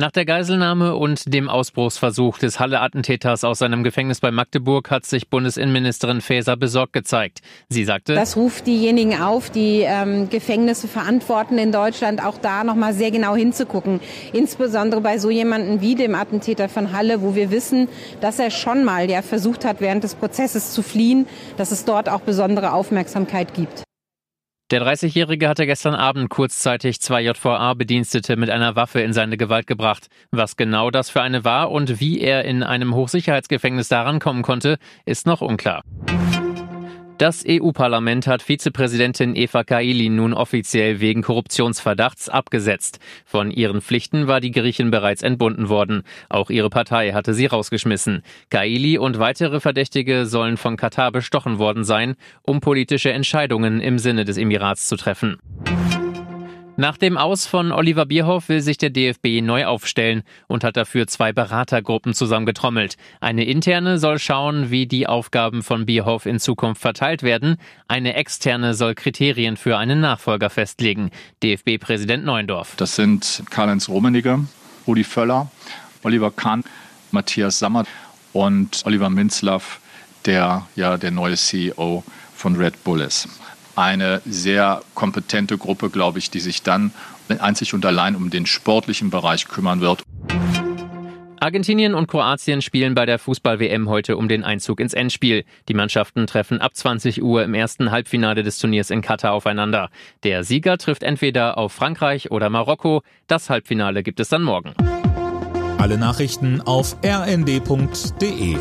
Nach der Geiselnahme und dem Ausbruchsversuch des Halle-Attentäters aus seinem Gefängnis bei Magdeburg hat sich Bundesinnenministerin Faeser besorgt gezeigt. Sie sagte, das ruft diejenigen auf, die ähm, Gefängnisse verantworten in Deutschland, auch da nochmal sehr genau hinzugucken. Insbesondere bei so jemanden wie dem Attentäter von Halle, wo wir wissen, dass er schon mal ja versucht hat, während des Prozesses zu fliehen, dass es dort auch besondere Aufmerksamkeit gibt. Der 30-Jährige hatte gestern Abend kurzzeitig zwei JVA-Bedienstete mit einer Waffe in seine Gewalt gebracht. Was genau das für eine war und wie er in einem Hochsicherheitsgefängnis daran kommen konnte, ist noch unklar. Das EU-Parlament hat Vizepräsidentin Eva Kaili nun offiziell wegen Korruptionsverdachts abgesetzt. Von ihren Pflichten war die Griechin bereits entbunden worden. Auch ihre Partei hatte sie rausgeschmissen. Kaili und weitere Verdächtige sollen von Katar bestochen worden sein, um politische Entscheidungen im Sinne des Emirats zu treffen. Nach dem Aus von Oliver Bierhoff will sich der DFB neu aufstellen und hat dafür zwei Beratergruppen zusammengetrommelt. Eine interne soll schauen, wie die Aufgaben von Bierhoff in Zukunft verteilt werden. Eine externe soll Kriterien für einen Nachfolger festlegen. DFB-Präsident Neuendorf. Das sind Karl-Heinz Rummenigge, Rudi Völler, Oliver Kahn, Matthias Sammer und Oliver Minzlaff, der ja der neue CEO von Red Bull ist eine sehr kompetente Gruppe, glaube ich, die sich dann einzig und allein um den sportlichen Bereich kümmern wird. Argentinien und Kroatien spielen bei der Fußball-WM heute um den Einzug ins Endspiel. Die Mannschaften treffen ab 20 Uhr im ersten Halbfinale des Turniers in Katar aufeinander. Der Sieger trifft entweder auf Frankreich oder Marokko. Das Halbfinale gibt es dann morgen. Alle Nachrichten auf rnd.de